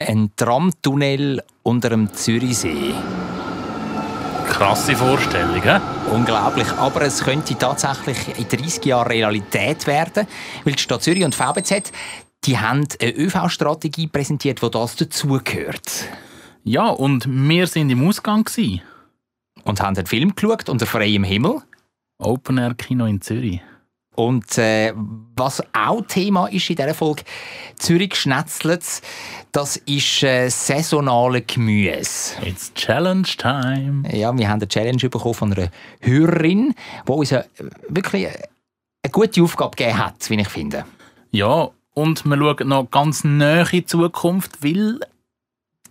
Ein Tramtunnel unter dem Zürichsee. Krasse Vorstellung, he? Unglaublich. Aber es könnte tatsächlich in 30 Jahren Realität werden, weil die Stadt Zürich und VBZ die haben eine ÖV-Strategie präsentiert, wo das dazugehört. Ja, und wir sind im Ausgang. Gewesen. Und haben einen Film geschaut unter freiem Himmel. Open Air Kino in Zürich. Und äh, was auch Thema ist in dieser Folge, Zürich schnetzelt das ist äh, saisonale Gemüse. It's Challenge Time. Ja, wir haben eine Challenge bekommen von einer Hörerin, die uns äh, wirklich eine gute Aufgabe gegeben hat, wie ich finde. Ja, und wir schauen noch ganz nahe in die Zukunft, weil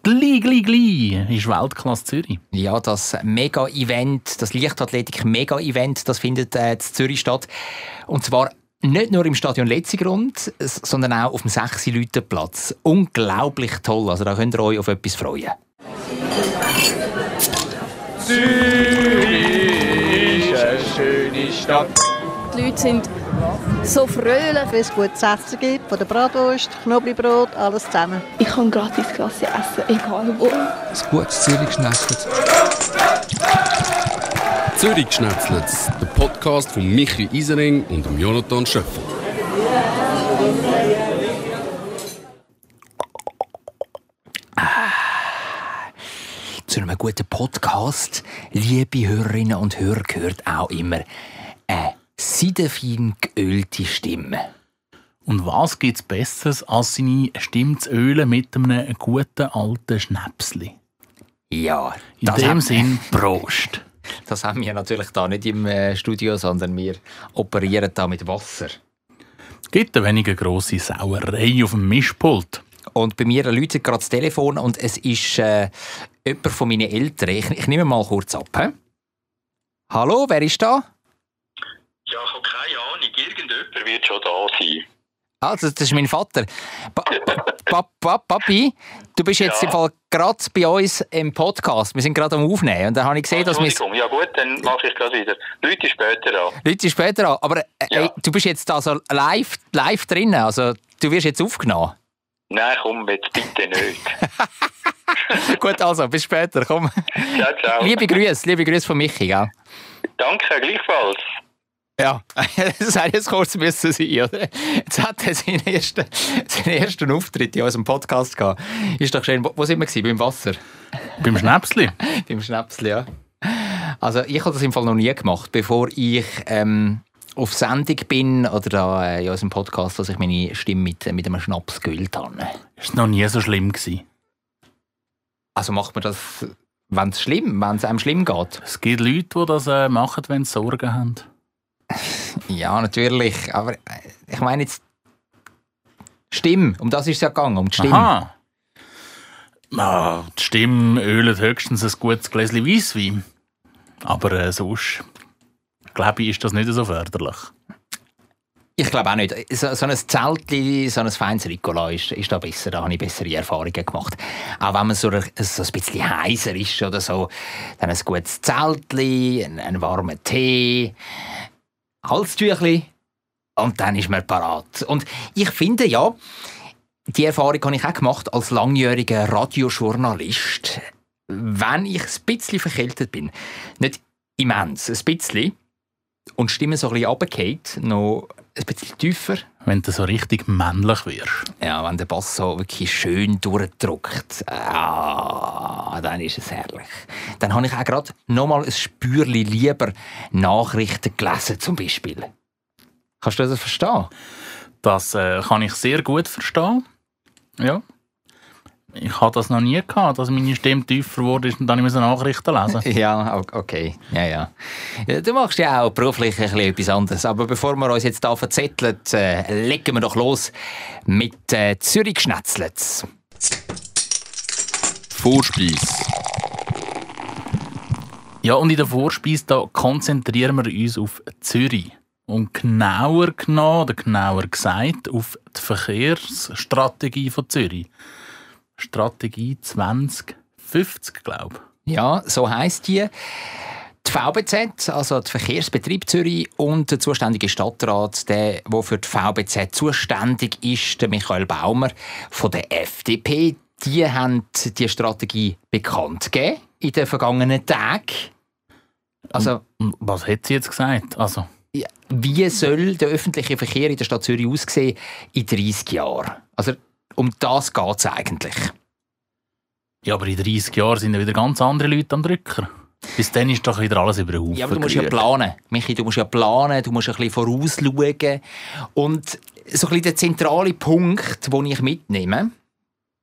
gleich, gleich, gleich ist Weltklasse Zürich. Ja, das Mega-Event, das Leichtathletik-Mega-Event, das findet äh, in Zürich statt. Und zwar nicht nur im Stadion Letzigrund, sondern auch auf dem 6 Leute Platz. Unglaublich toll, also da könnt ihr euch auf etwas freuen. Zürich ist eine schöne Stadt. Die Leute sind so fröhlich, wenn es gutes Essen gibt, von der Bratwurst, Knoblauchbrot, alles zusammen. Ich kann gratis Klasse essen, egal wo. Ein gutes Zürich schnetzelt. Zürich schnetzelt, der Podcast von Michi Isering und Jonathan Schöffel. Zu einem guten Podcast, liebe Hörerinnen und Hörer, gehört auch immer seidefein geölte Stimme. Und was gibt es Besseres, als seine Stimme zu ölen mit einem guten alten Schnäpsli? Ja, in dem Sinn Prost. Das haben wir natürlich da nicht im äh, Studio, sondern wir operieren da mit Wasser. Es gibt eine weniger grosse Sauerei auf dem Mischpult. Und bei mir läutet gerade das Telefon und es ist äh, jemand von meinen Eltern. Ich, ich nehme mal kurz ab. He? Hallo, wer ist da? Ja, ich habe keine Ahnung. Irgendjemand wird schon da sein. Ah, das, ist mein Vater. Pa pa pa Papi, du bist jetzt ja. gerade bei uns im Podcast. Wir sind gerade am Aufnehmen. Und dann habe ich gesehen, dass wir. Ja, gut, dann mache ich gerade wieder. Leute später an. Leute später an. Aber äh, ja. ey, du bist jetzt also live, live drin. Also, du wirst jetzt aufgenommen. Nein, komm, jetzt bitte nicht. gut, also, bis später. Komm. Ciao, ciao. Liebe Grüße, liebe Grüße von Michi. Gell? Danke, gleichfalls. Ja, das hätte jetzt kurz müssen sein, oder? Jetzt hat er seinen ersten, seinen ersten Auftritt in unserem Podcast gehabt. Ist doch schön. Wo sind wir gewesen? Beim Wasser? Beim Schnäpsli? Beim Schnäpsli, ja. Also ich habe das im Fall noch nie gemacht, bevor ich ähm, auf Sendung bin oder da äh, in unserem Podcast, dass ich meine Stimme mit, mit einem Schnaps geölt habe. Ist noch nie so schlimm gewesen? Also macht man das, wenn es schlimm, wenn es einem schlimm geht? Es gibt Leute, die das äh, machen, wenn sie Sorgen haben. Ja, natürlich. Aber äh, ich meine jetzt Stimme. Um das ist es ja gegangen, um die Stimme. Aha. Ah, die Stimme ölet höchstens ein gutes Gläschen Weisswein. Aber äh, sonst, glaube ich, ist das nicht so förderlich. Ich glaube auch nicht. So, so ein Zeltli, so ein feines Ricola ist, ist da besser. Da habe ich bessere Erfahrungen gemacht. Auch wenn man so, ein, so ein bisschen heiser ist oder so, dann ein gutes Zeltli, einen, einen warmen Tee, Halstüchli und dann ist man parat. Und ich finde ja, die Erfahrung habe ich auch gemacht als langjähriger Radiojournalist. Wenn ich ein bisschen verkältet bin, nicht immens, ein bisschen, und die Stimme so ein bisschen runtergeht, noch ein bisschen tiefer. Wenn du so richtig männlich wirst. Ja, wenn der Bass so wirklich schön durchdrückt, ah, dann ist es herrlich. Dann habe ich auch gerade noch mal ein Spürli lieber Nachrichten gelesen, zum Beispiel. Kannst du das verstehen? Das äh, kann ich sehr gut verstehen. Ja. Ich habe das noch nie gehabt, dass meine Stimme tiefer wurde und dann musste Nachrichten lesen. ja, okay. Ja, ja. Du machst ja auch beruflich ein etwas anderes. Aber bevor wir uns jetzt hier verzetteln, äh, legen wir doch los mit äh, Zürich Schnetzlitz. Vorspeis. Ja, und in der Vorspeise da konzentrieren wir uns auf Zürich. Und genauer genommen, oder genauer gesagt, auf die Verkehrsstrategie von Zürich. Strategie 2050, glaube ich. Ja, so heißt die. Die VBZ, also der Verkehrsbetrieb Zürich und der zuständige Stadtrat, der, der für die VBZ zuständig ist, der Michael Baumer von der FDP, die haben die Strategie bekannt gegeben in den vergangenen Tagen. Also, Und was hat sie jetzt gesagt? Also, wie soll der öffentliche Verkehr in der Stadt Zürich aussehen in 30 Jahren? Also, um das geht es eigentlich. ja, aber in 30 Jahren sind ja wieder ganz andere Leute am Drücker. Bis dann ist doch wieder alles über den Haufen Ja, aber du musst ja gerührt. planen. Michi, du musst ja planen, du musst ein bisschen vorausschauen. Und so ein bisschen der zentrale Punkt, den ich mitnehme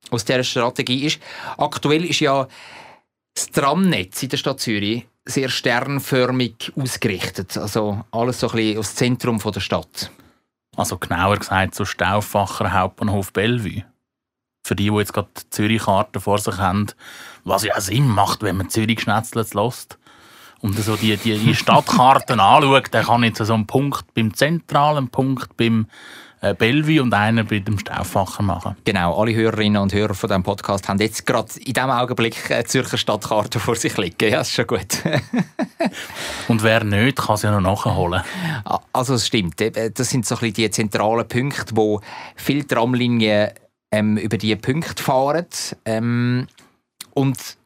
aus dieser Strategie ist, aktuell ist ja das Tramnetz in der Stadt Zürich sehr sternförmig ausgerichtet. Also alles so ein bisschen aus dem Zentrum der Stadt. Also genauer gesagt, so Stauffacher Hauptbahnhof Bellevue. Für die, die jetzt gerade die Zürich-Karte vor sich haben, was ja Sinn macht, wenn man Zürich schnetzelt lässt und so die, die, die Stadtkarten anschaut, dann kann jetzt so einen Punkt beim zentralen Punkt beim Bellevue und einen bei dem Stauffacher machen. Genau, alle Hörerinnen und Hörer von diesem Podcast haben jetzt gerade in diesem Augenblick eine Zürcher Stadtkarte vor sich liegen. Ja, ist schon gut. Und wer nicht, kann sie ja noch nachholen. Also es stimmt, das sind so ein bisschen die zentralen Punkte, wo viele Tramlinien ähm, über diese Punkte fahren. Ähm, und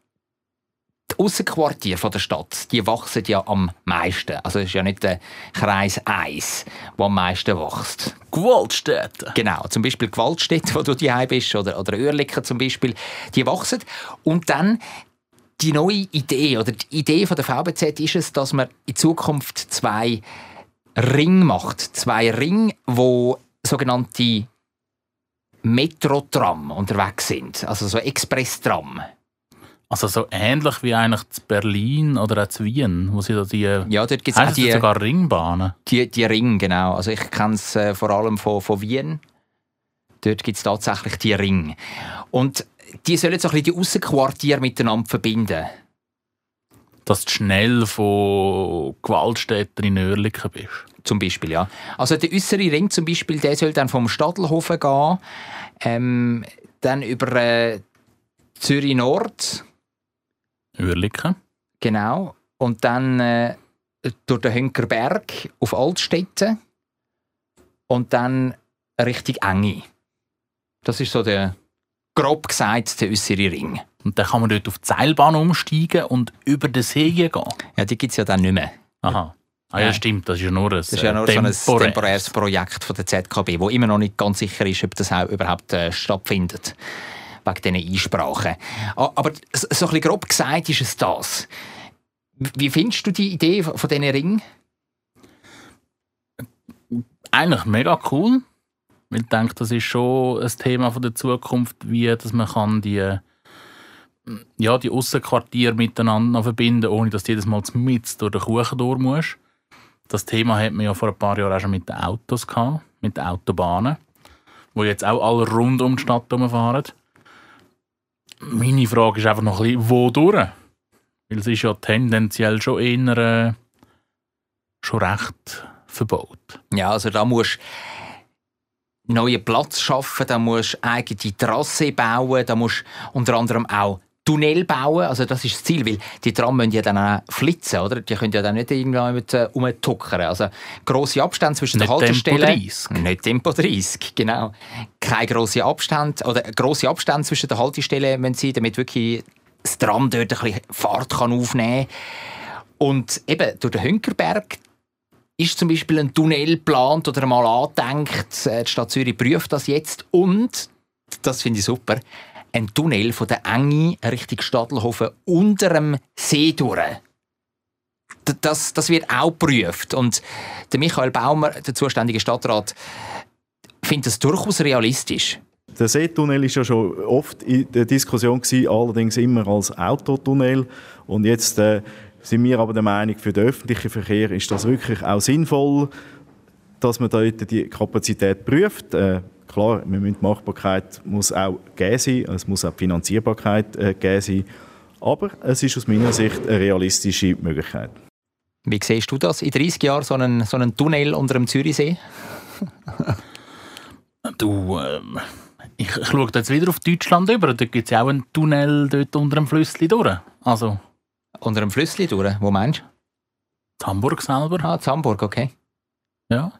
die Aussenquartiere von der Stadt, die wachsen ja am meisten. Also es ist ja nicht der Kreis 1, der am meisten wächst. Gewaltstätte. Genau, zum Beispiel Gewaltstätte, wo du daheim bist, oder, oder Oerlikon zum Beispiel, die wachsen. Und dann die neue Idee, oder die Idee von der VBZ ist es, dass man in Zukunft zwei Ringe macht. Zwei Ringe, wo sogenannte Metro-Tram unterwegs sind. Also so Express-Tram. Also so ähnlich wie eigentlich zu Berlin oder auch zu Wien, wo sie da die... Ja, dort gibt es die, sogar Ringbahnen? die, die Ringe, genau. Also ich kenne es äh, vor allem von, von Wien. Dort gibt es tatsächlich die Ringe. Und die sollen so ein bisschen die Aussenquartiere miteinander verbinden. Dass du schnell von Gewaltstätten in Oerlikon bist. Zum Beispiel, ja. Also der äußere Ring zum Beispiel, der soll dann vom Stadelhofen gehen, ähm, dann über äh, Zürich Nord, Oerlikon. genau, und dann äh, durch den Hönkerberg auf Altstädte und dann Richtung Enge. Das ist so der, grob gesagt, der äußere Ring. Und dann kann man dort auf die Seilbahn umsteigen und über den See gehen. Ja, die gibt es ja dann nicht mehr. Aha. Ah ja, stimmt, das ist ja nur ein, Das ist ja nur so ein temporäres Projekt von der ZKB, wo immer noch nicht ganz sicher ist, ob das auch überhaupt äh, stattfindet. Wegen diesen Einsprachen. A- Aber so ein bisschen grob gesagt ist es das. Wie findest du die Idee von diesen Ringen? Eigentlich mega cool. Ich denke, das ist schon ein Thema der Zukunft, wie dass man kann die, ja, die Aussenquartiere miteinander verbinden ohne dass du jedes Mal mit durch den Kuchen durch musst. Das Thema hat man ja vor ein paar Jahren auch schon mit den Autos gehabt, mit den Autobahnen, wo jetzt auch alle rund um die Stadt herumfahren. Meine Frage ist einfach noch ein bisschen, wo durch? Weil es ist ja tendenziell schon eher äh, schon recht verbaut. Ja, also da musst du neuen Platz schaffen, da musst du eigene Trasse bauen, da musst du unter anderem auch Tunnel bauen, also das ist das Ziel, weil die Tram müssen ja dann auch flitzen, oder? Die können ja dann nicht irgendwann mit äh, rumtuckern. Also grosse Abstände zwischen den Nicht Tempo Haltestellen. 30. Nicht Tempo 30, genau. Kein grosse Abstand oder grosse Abstände zwischen den Haltestellen müssen sein, damit wirklich das Tram dort ein bisschen Fahrt kann aufnehmen kann. Und eben durch den Hünkerberg ist zum Beispiel ein Tunnel geplant oder mal angedenkt. Äh, Die Stadt Zürich prüft das jetzt. Und, das finde ich super, ein Tunnel von der Enge Richtung Stadelhofen unter dem See durch. Das, das wird auch geprüft. Und der Michael Baumer, der zuständige Stadtrat, findet das durchaus realistisch. Der Seetunnel ist ja schon oft in der Diskussion gewesen, allerdings immer als Autotunnel. Und jetzt äh, sind wir aber der Meinung, für den öffentlichen Verkehr ist das wirklich auch sinnvoll, dass man dort die Kapazität prüft. Äh, klar, wir müssen die Machbarkeit muss auch gegeben sein, es muss auch die Finanzierbarkeit äh, gegeben sein. Aber es ist aus meiner Sicht eine realistische Möglichkeit. Wie siehst du das? In 30 Jahren so einen, so einen Tunnel unter dem Zürichsee? Du, ähm, ich, ich schaue jetzt wieder auf Deutschland über. Da gibt es ja auch einen Tunnel dort unter dem Flüssli durch. Also, Unter dem Flüssli durch? Wo meinst in Hamburg selber. du? Ah, Hamburg, okay. Ja.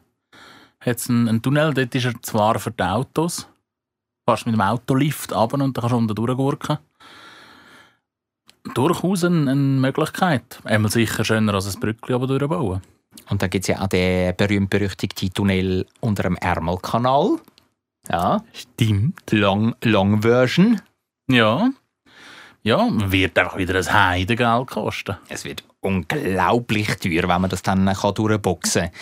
Hat einen, einen Tunnel, dort ist er zwar für die Autos, Fast mit dem Autolift runter und dann kannst du unten durchgurken. Durchaus eine, eine Möglichkeit. Einmal sicher schöner als ein Brückli aber durchbauen. Und dann gibt es ja auch den berühmt-berüchtigten Tunnel unter dem Ärmelkanal. Ja, Stimmt. Long, Long Version. Ja. Ja, wird einfach wieder ein Heidengeld kosten. Es wird unglaublich teuer, wenn man das dann kann durchboxen kann.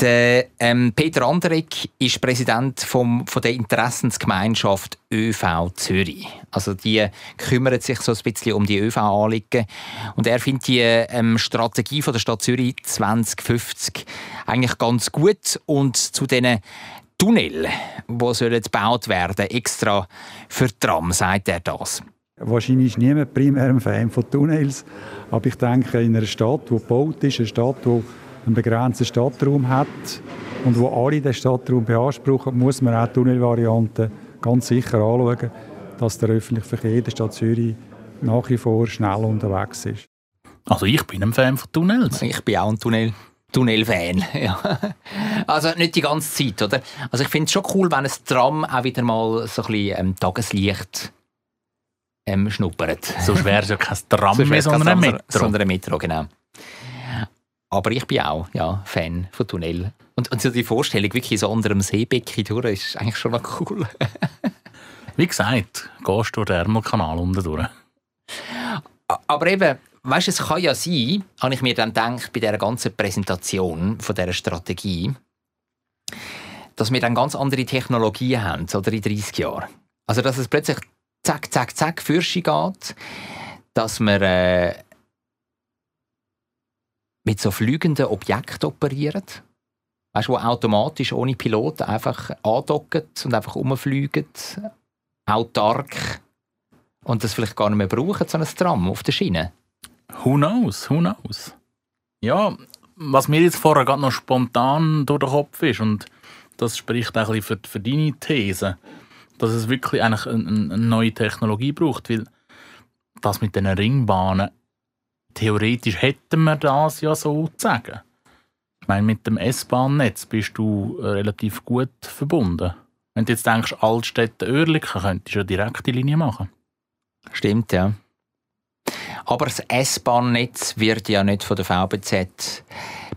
Der ähm, Peter Anderegg ist Präsident vom, von der Interessensgemeinschaft ÖV Zürich. Also die kümmert sich so ein bisschen um die ÖV-Anliegen. Und er findet die ähm, Strategie von der Stadt Zürich 2050 eigentlich ganz gut. Und zu diesen Tunnel, die sollen gebaut werden, extra für Tram, sagt er das. Wahrscheinlich ist niemand primär ein Fan von Tunnels, aber ich denke, in einer Stadt, die gebaut ist, eine Stadt, die einen begrenzten Stadtraum hat und wo alle den Stadtraum beanspruchen, muss man auch Tunnelvarianten ganz sicher anschauen, dass der öffentliche Verkehr in der Stadt Zürich nach wie vor schnell unterwegs ist. Also ich bin ein Fan von Tunnels. Ich bin auch ein Tunnel. Tunnel-Fan. Ja. Also nicht die ganze Zeit, oder? Also ich finde es schon cool, wenn ein Tram auch wieder mal so ein bisschen ähm, Tageslicht ähm, schnuppert. So schwer ist ja kein Tram mehr, sondern ein Metro. Sondern ein Metro, genau. Aber ich bin auch ja, Fan von Tunnel. Und, und so die Vorstellung, wirklich so unter dem Seebecken durch, ist eigentlich schon noch cool. Wie gesagt, gehst du durch den Ärmelkanal unten durch. Aber eben, weißt, es kann ja sein, habe ich mir dann gedacht, bei dieser ganzen Präsentation von dieser Strategie, dass wir dann ganz andere Technologien haben, oder in 30 Jahren. Also, dass es plötzlich zack, zack, zack, Fürsche geht, dass wir äh, mit so fliegenden Objekten operieren. Weißt du, wo automatisch ohne Pilot einfach andocken und einfach rumfliegen. Autark. Und das vielleicht gar nicht mehr brauchen, so ein Tram auf der Schiene. Who knows, who knows. Ja, was mir jetzt vorher gerade noch spontan durch den Kopf ist, und das spricht auch ein bisschen für, für deine These, dass es wirklich eigentlich eine, eine neue Technologie braucht, weil das mit den Ringbahnen, theoretisch hätten wir das ja sozusagen. Ich meine, mit dem S-Bahn-Netz bist du äh, relativ gut verbunden. Wenn du jetzt denkst, Altstädte, Oerlikon, könntest du ja direkte Linie machen. Stimmt, ja. Aber das S-Bahn-Netz wird ja nicht von der VBZ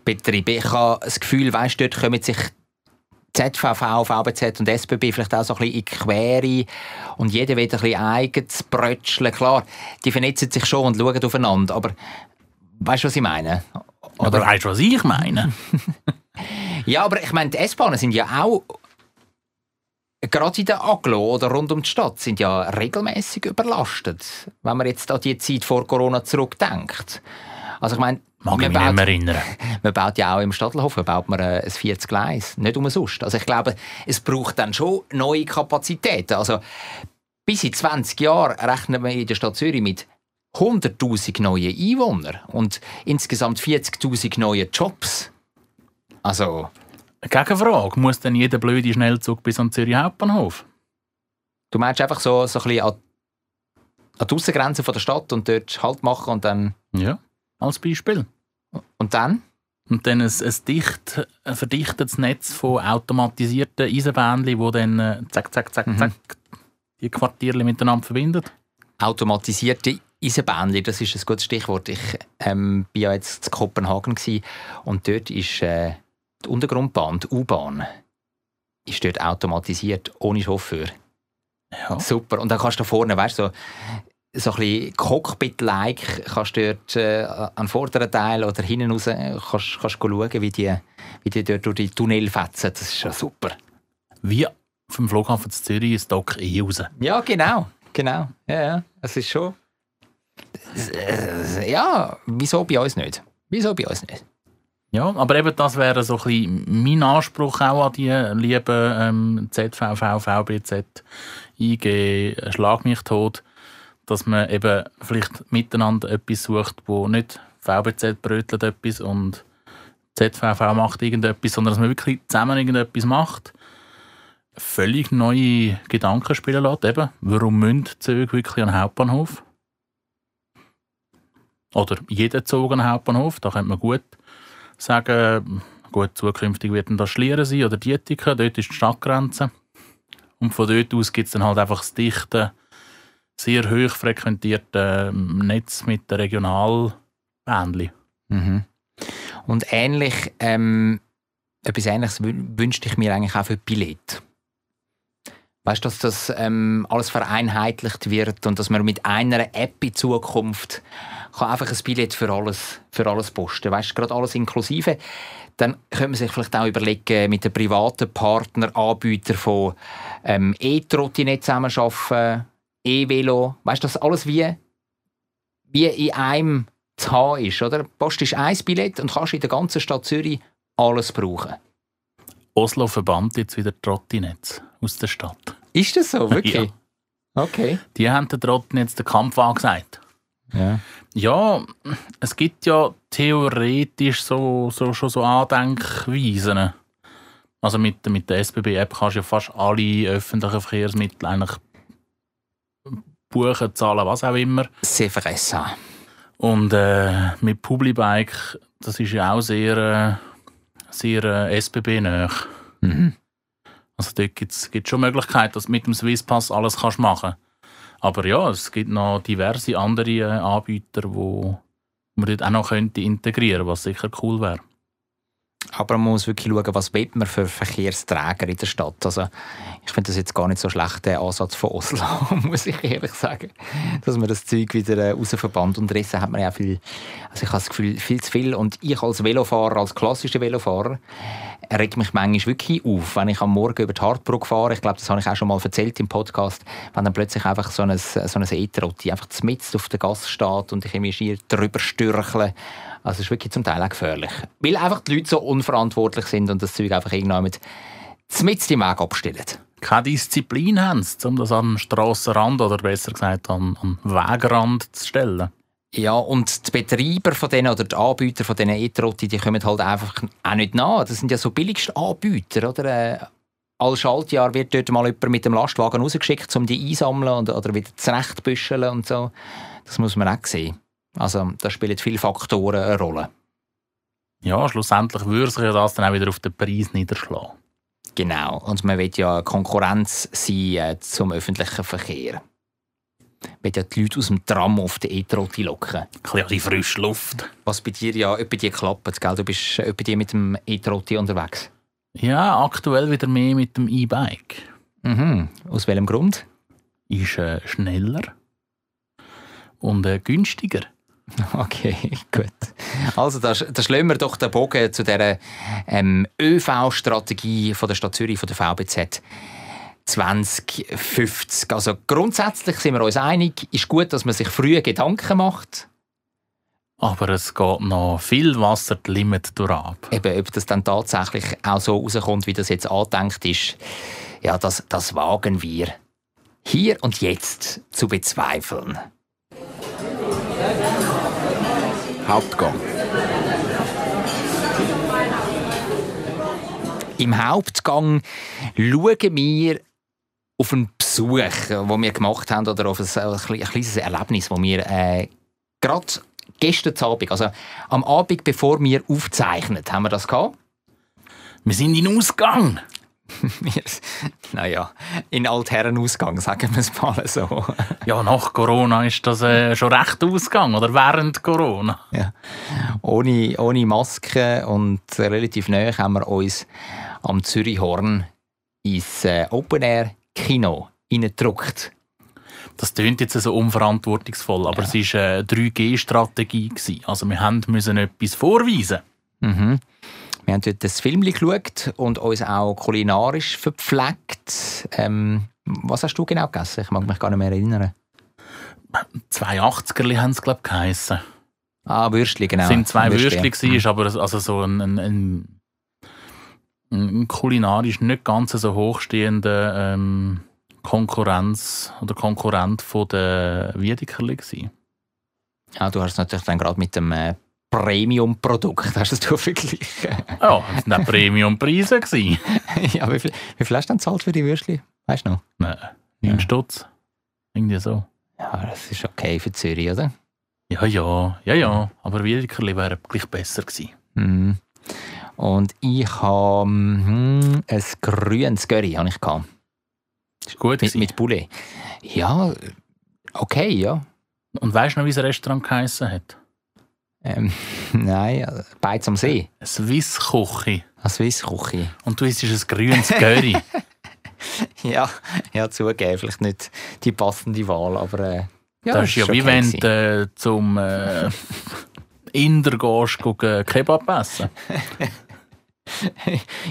betrieben. Ich habe das Gefühl, weißt, dort kommen sich ZVV, VBZ und SBB vielleicht auch so ein bisschen in die Quere und jeder will ein bisschen eigenes Brötscheln. Klar, die vernetzen sich schon und schauen aufeinander, aber weißt du, was ich meine? Oder weißt du, was ich meine? Ja, aber ich meine, die S-Bahnen sind ja auch gerade in der Aglo oder rund um die Stadt sind ja regelmäßig überlastet, wenn man jetzt an die Zeit vor Corona zurückdenkt. Also ich meine, Mag ich man mich nicht baut, mehr erinnern. man baut ja auch im Stadthofen baut man äh, ein viertes Gleis, nicht umsonst. Also ich glaube, es braucht dann schon neue Kapazitäten. Also bis in 20 Jahren rechnen wir in der Stadt Zürich mit 100'000 neuen Einwohnern und insgesamt 40'000 neue Jobs. Also Gegenfrage, muss denn jeder blöde Schnellzug bis an Zürich Hauptbahnhof? Du meinst einfach so, so ein bisschen an, an die Aussengrenze von der Stadt und dort Halt machen und dann... Ja, als Beispiel. Und dann? Und dann ein, ein, dicht, ein verdichtetes Netz von automatisierten Eisenbähnchen, die dann äh, zack, zack, zack, Mhm. zack die Quartiere miteinander verbindet. Automatisierte Eisenbähnchen, das ist ein gutes Stichwort. Ich ähm, bin ja jetzt in Kopenhagen und dort ist äh, die Untergrundbahn, die U-Bahn, ist dort automatisiert, ohne Chauffeur. Ja. Super. Und dann kannst du da vorne, weißt du, so, so ein bisschen Cockpit-like, kannst du dort äh, an den vorderen Teil oder hinten raus, äh, kannst, kannst schauen, wie die, wie die dort durch die Tunnel fetzen. Das ist schon super. Wie vom Flughafen zu Zürich ist Dock eh raus. Ja, genau. Genau. Ja, ja. Es ist schon. Äh, Ja, wieso bei uns nicht? Wieso bei uns nicht? Ja, aber eben das wäre so ein bisschen mein Anspruch auch an die lieben ähm, ZVV, VBZ, IG, Schlag mich tot, dass man eben vielleicht miteinander etwas sucht, wo nicht VBZ brötelt etwas und ZVV macht irgendetwas, sondern dass man wirklich zusammen irgendetwas macht, völlig neue Gedanken spielen lässt. Eben, warum müssen Züge wirklich an den Hauptbahnhof? Oder jeder Zug an den Hauptbahnhof, da könnte man gut sagen, gut, zukünftig wird das Schlieren sein oder Dietiken, dort ist die Stadtgrenze. Und von dort aus gibt es dann halt einfach das dichte, sehr hoch frequentierte ähm, Netz mit den Regionalbändchen. Mhm. Und ähnlich, ähm, etwas Ähnliches wün- wünschte ich mir eigentlich auch für Billett. Weißt du, dass das ähm, alles vereinheitlicht wird und dass man mit einer App in Zukunft kann einfach ein Billett für alles, für alles posten. Weißt du, gerade alles inklusive. Dann könnte man sich vielleicht auch überlegen, mit einem privaten Partner, Anbieter von ähm, E-Trottinett zusammenarbeiten, E-Velo. Weißt du, dass alles wie, wie in einem zu haben ist, oder? Post ist ein Billett und kannst in der ganzen Stadt Zürich alles brauchen. Oslo verbannt jetzt wieder Trottinetz aus der Stadt. Ist das so, wirklich? Ja. Okay. Die haben den Trottinetz den Kampf angesagt. Ja. Ja, es gibt ja theoretisch so, so, schon so Andenkweisen. Also mit, mit der SBB-App kannst du ja fast alle öffentlichen Verkehrsmittel eigentlich buchen, zahlen, was auch immer. C'est vrai ça. Und äh, mit Publibike, das ist ja auch sehr, äh, sehr äh, SBB-näher. Mhm. Also dort gibt es schon Möglichkeiten, dass du mit dem Swisspass alles kannst machen Aber ja, es gibt noch diverse andere äh, Anbieter, wo man dort auch noch könnte integrieren was sicher cool wäre. Aber man muss wirklich schauen, was will man für Verkehrsträger in der Stadt. Also, ich finde das jetzt gar nicht so schlecht, der Ansatz von Oslo, muss ich ehrlich sagen. Dass man das Zeug wieder äh, rausverbannt. Und Rissen hat man ja viel, also ich habe das Gefühl, viel zu viel. Und ich als Velofahrer, als klassischer Velofahrer, regt mich manchmal wirklich auf, wenn ich am Morgen über die Hartbrücke fahre. Ich glaube, das habe ich auch schon mal erzählt im Podcast, wenn dann plötzlich einfach so ein, so ein E-Trotti einfach mitten auf der Gasse steht und ich irgendwie schier drüber stürchle. Also es ist wirklich zum Teil auch gefährlich. Weil einfach die Leute so unverantwortlich sind und das Zeug einfach irgendwann mit mitten im Weg abstellen. Keine Disziplin haben sie, um das am Strassenrand oder besser gesagt am, am Wegrand zu stellen. Ja, und die Betreiber von denen oder die Anbieter von diesen E-Trotti, die kommen halt einfach auch nicht nach. Das sind ja so billigste Anbieter, oder? Äh, Als Schaltjahr wird dort mal jemand mit dem Lastwagen rausgeschickt, um die einsammeln und, oder wieder zurechtbüscheln und so. Das muss man auch sehen. Also da spielen viele Faktoren eine Rolle. Ja, schlussendlich würde sich ja das dann auch wieder auf den Preis niederschlagen. Genau. Und man will ja Konkurrenz sein äh, zum öffentlichen Verkehr. Man will ja die Leute aus dem Tram auf die E-Trotti locken. Ein bisschen die frische Luft. Was bei dir ja etwa die klappt, gell? Du bist etwa die mit dem E-Trotti unterwegs. Ja, aktuell wieder mehr mit dem E-Bike. Mhm. Aus welchem Grund? Ist äh, schneller und äh, günstiger. Okay, gut. Also, da, da schlagen wir doch den Bogen zu dieser ähm, ÖV-Strategie von der Stadt Zürich, von der VBZ 2050. Also grundsätzlich sind wir uns einig, ist gut, dass man sich früh Gedanken macht. Aber es geht noch viel Wasser die Limit durch ab. Eben, ob das dann tatsächlich auch so rauskommt, wie das jetzt angedenkt ist, ja, das, das wagen wir hier und jetzt zu bezweifeln. Hauptgang. Im Hauptgang schauen wir auf einen Besuch, den wir gemacht haben, oder auf ein, ein kleines Erlebnis, das wir äh, gerade gestern Abend, also am Abend, bevor wir aufzeichnen, haben wir das gehabt. Wir sind in Ausgang. naja, in Altherrenausgang, sagen wir es mal so. ja, nach Corona ist das äh, schon recht Ausgang, oder während Corona. Ja. Ohne, ohne Maske und relativ nahe haben wir uns am Zürich Horn ins äh, Open Air Kino hineingedruckt. Das klingt jetzt so unverantwortungsvoll, aber ja. es war eine 3G-Strategie. Also wir mussten etwas vorweisen. Mhm. Wir haben dort das Film geschaut und uns auch kulinarisch verpflegt. Ähm, was hast du genau gegessen? Ich mag mich gar nicht mehr erinnern. Zwei 80er haben es, glaube ich, geheissen. Ah, Würstchen, genau. Es sind zwei Würstchen, Würstchen mhm. aber also so ein, ein, ein, ein, kulinarisch nicht ganz so hochstehender ähm, Konkurrenz oder Konkurrent von der Wiedekerli. Ja, du hast es natürlich dann gerade mit dem äh, Premium-Produkt hast du verglichen. Ja, das waren Premium-Preise. ja, wie viel, wie viel hast du denn zahlt für die Würstchen? Weißt du noch? Nein, 9 ja. Stutz. Irgendwie so. Ja, das ist okay für Zürich, oder? Ja, ja, ja, ja. Aber Wiedekerli wäre gleich besser gewesen. Mm. Und ich habe hm, ein grünes Curry. Habe ich gehabt. Gut mit, mit Poulet. Ja, okay, ja. Und weißt du noch, wie das Restaurant geheissen hat? Ähm, nein, äh, Beiz am See. Swiss Küche. Eine Swiss-Küche. Und du isst ein grünes Curry. Ja, ja, zugeben, vielleicht nicht die passende Wahl, aber äh, ja, das ist ja wie wenn du äh, zum äh, Inder gehst, gucken, Kebab essen.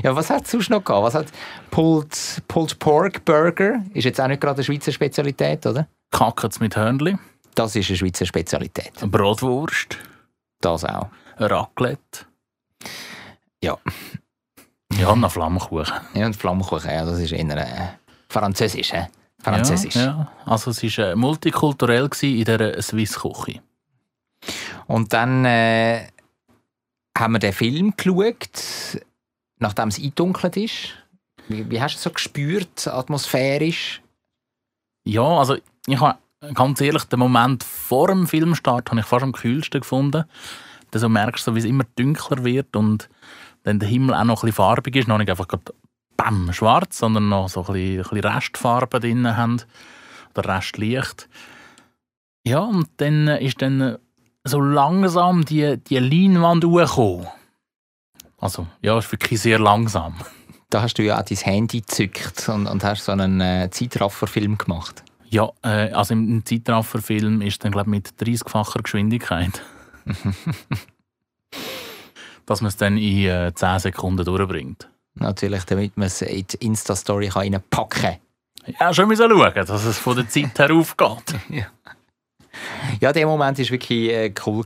Ja, was hat es sonst noch gehabt? Was hat Pulled, Pulled Pork Burger? Ist jetzt auch nicht gerade eine Schweizer Spezialität, oder? Kackens mit Hörnli, Das ist eine Schweizer Spezialität. Bratwurst, Das auch. Raclette. Ja. Ja, noch Flammkuchen. Ja, und Flammkuchen, ja, das ist eher äh, französisch, hä? Französisch. Ja, ja. Also es war äh, multikulturell in dieser Swiss Küche. Und dann äh, haben wir den Film geschaut, nachdem es eingedunkelt ist. Wie, wie hast du es so gespürt, atmosphärisch? Ja, also ich habe ganz ehrlich, den Moment vor dem Filmstart habe ich fast am kühlsten gefunden. Dann so merkst du, wie es immer dunkler wird und dann der Himmel auch noch ein bisschen farbig ist. Noch nicht einfach bam, schwarz, sondern noch so ein bisschen, ein bisschen Restfarben drin haben. Oder Restlicht. Ja, und dann ist dann so langsam die, die Leinwand hochgekommen. Also, ja, ist wirklich sehr langsam. Da hast du ja auch dein Handy gezückt und, und hast so einen äh, Zeitrafferfilm gemacht. Ja, äh, also im, Zeitrafferfilm ist dann, glaube ich, mit 30-facher Geschwindigkeit. dass man es dann in äh, 10 Sekunden durchbringt. Natürlich, damit man es in die Insta-Story reinpacken kann. Ja, schon müssen schauen, dass es von der Zeit her aufgeht. Ja, der Moment war wirklich äh, cool,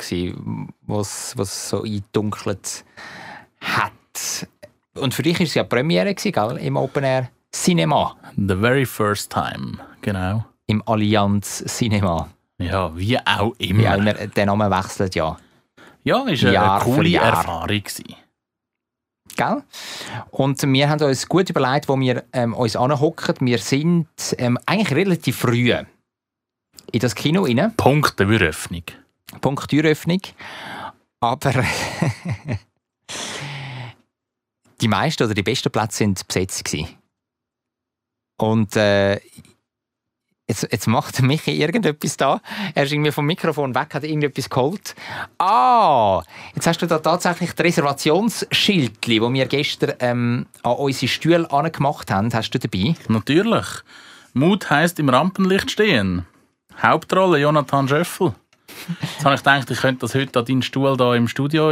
was was so eingedunkelt hat. Und für dich war es ja Premiere, gewesen, gell? im Open Air Cinema, The very first time, genau. Im Allianz Cinema. Ja, wie auch Wie immer. auch immer, der Name wechselt ja. Ja, ist eine, Jahr für coole. Erfahrung gewesen. Gell? Und wir haben uns gut überlegt, wo wir ähm, uns anhocken. Wir sind ähm, eigentlich relativ früh in das Kino rein. Punkt der Eröffnung. Punkt Türöffnung. Aber die meisten oder die besten Plätze sind besetzt gewesen. Und äh, jetzt, jetzt macht Michi irgendetwas da. Er ist irgendwie vom Mikrofon weg, hat irgendetwas geholt. Ah, jetzt hast du da tatsächlich das Reservationsschildli, das wir gestern ähm, an unsere Stühle angemacht haben, hast du dabei? Natürlich. Mut heisst im Rampenlicht stehen. Hauptrolle Jonathan Schöffel. Jetzt habe ich gedacht, ich könnte das heute an deinen Stuhl da im Studio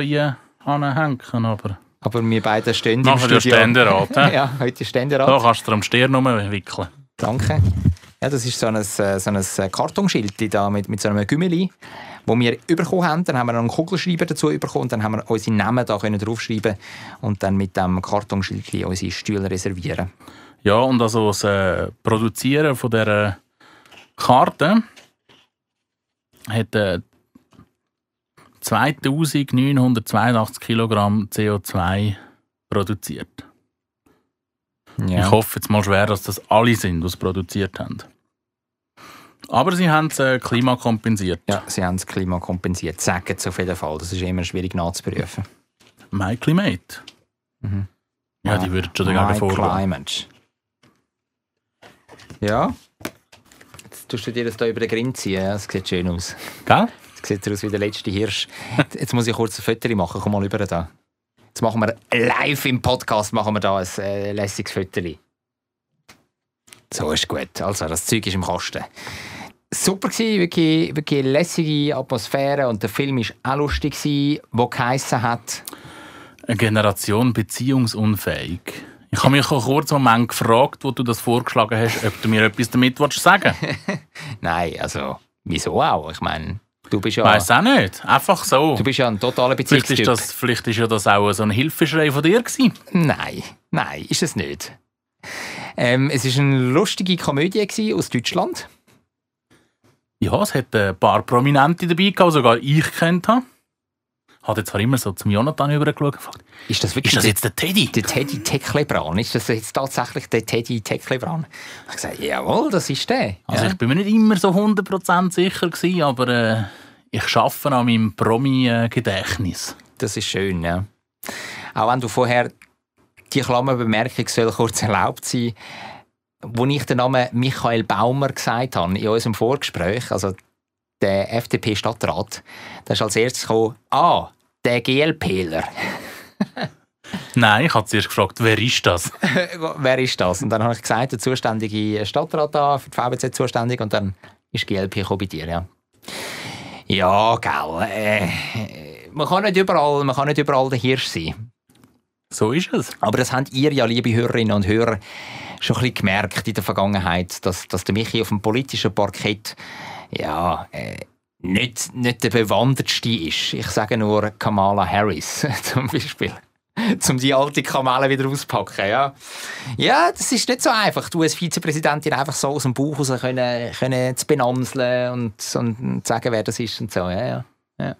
anhängen, aber Aber wir beide stehen im Machen wir Studio. Ständerat, hä? ja, heute Ständerat. da kannst du dir am Stirn rumwickeln. Danke. Ja, das ist so ein, äh, so ein Kartonschild da mit, mit so einem Gümmeli, wo wir bekommen haben. Dann haben wir einen Kugelschreiber dazu bekommen und dann haben wir unsere Namen da können draufschreiben und dann mit dem Kartonschild unsere Stühle reservieren. Ja, und also das äh, Produzieren von dieser Karte hat äh, 2982 Kilogramm CO2 produziert. Ja. Ich hoffe jetzt mal schwer, dass das alle sind, die es produziert haben. Aber sie haben es äh, Klima kompensiert. ja, sie haben das Klima kompensiert. Sagen es auf jeden Fall. Das ist immer schwierig nachzuprüfen. My Climate. Mhm. Ja, die würden schon dagegen My vorgehen. Climate. Ja. Jetzt tust du dir das da über den Grind ziehen. ja, Das sieht schön aus. Gell? Jetzt sieht aus wie der letzte Hirsch. Jetzt muss ich kurz ein Foto machen. Komm mal über da. Jetzt machen wir live im Podcast machen wir da ein äh, lässiges Foto. So ist gut. Also, das Zeug ist im Kasten. Super gewesen, wirklich, wirklich lässige Atmosphäre und der Film war auch lustig, gewesen, wo geheissen hat, Eine Generation beziehungsunfähig. Ich habe mich auch kurz einen Moment gefragt, wo du das vorgeschlagen hast, ob du mir etwas damit willst sagen nein, also, wieso auch? Ich meine, du bist ja, Weiß auch nicht. Einfach so. du bist ja ein totaler Vielleicht Beziehungstyp. ist, das, vielleicht ist ja das auch so ein Hilfeschrei von dir gewesen. Nein, nein, ist es nicht. Ähm, es war eine lustige Komödie aus Deutschland. Ja, es hat ein paar Prominente dabei gehabt, sogar ich kennt habe. Hat jetzt zwar immer so zum Jonathan übergeschaut und gefragt, Ist das wirklich ist das jetzt der Teddy? der Teddy Tecklebrand? Ist das jetzt tatsächlich der Teddy Tecklebrand? Ich habe gesagt, jawohl, das ist der. Also ja. ich bin mir nicht immer so 100% sicher gewesen, aber äh, ich arbeite an meinem Promi-Gedächtnis. Das ist schön, ja. Auch wenn du vorher die Klammerbemerkung soll kurz erlaubt sein, wo ich den Namen Michael Baumer gesagt habe in unserem Vorgespräch, also der FDP-Stadtrat, da ist als erstes gekommen, ah, der GLPler. Nein, ich habe zuerst gefragt, wer ist das? wer ist das? Und dann habe ich gesagt, der zuständige Stadtrat da, für die VBZ zuständig, und dann ist GLP gekommen bei dir, ja. Ja, gell. Äh, man kann nicht überall, man kann nicht überall der Hirsch sein. So ist es. Aber das habt ihr ja, liebe Hörerinnen und Hörer, schon ein bisschen gemerkt in der Vergangenheit, dass, dass der Michi auf dem politischen Parkett ja, äh, nicht, nicht der bewandertste ist. Ich sage nur Kamala Harris zum Beispiel. um die alte Kamele wieder auszupacken. Ja. ja, das ist nicht so einfach, du als Vizepräsidentin einfach so aus dem Bauch raus können, können zu benamseln und, und sagen, wer das ist und so. Ja, ja. ja.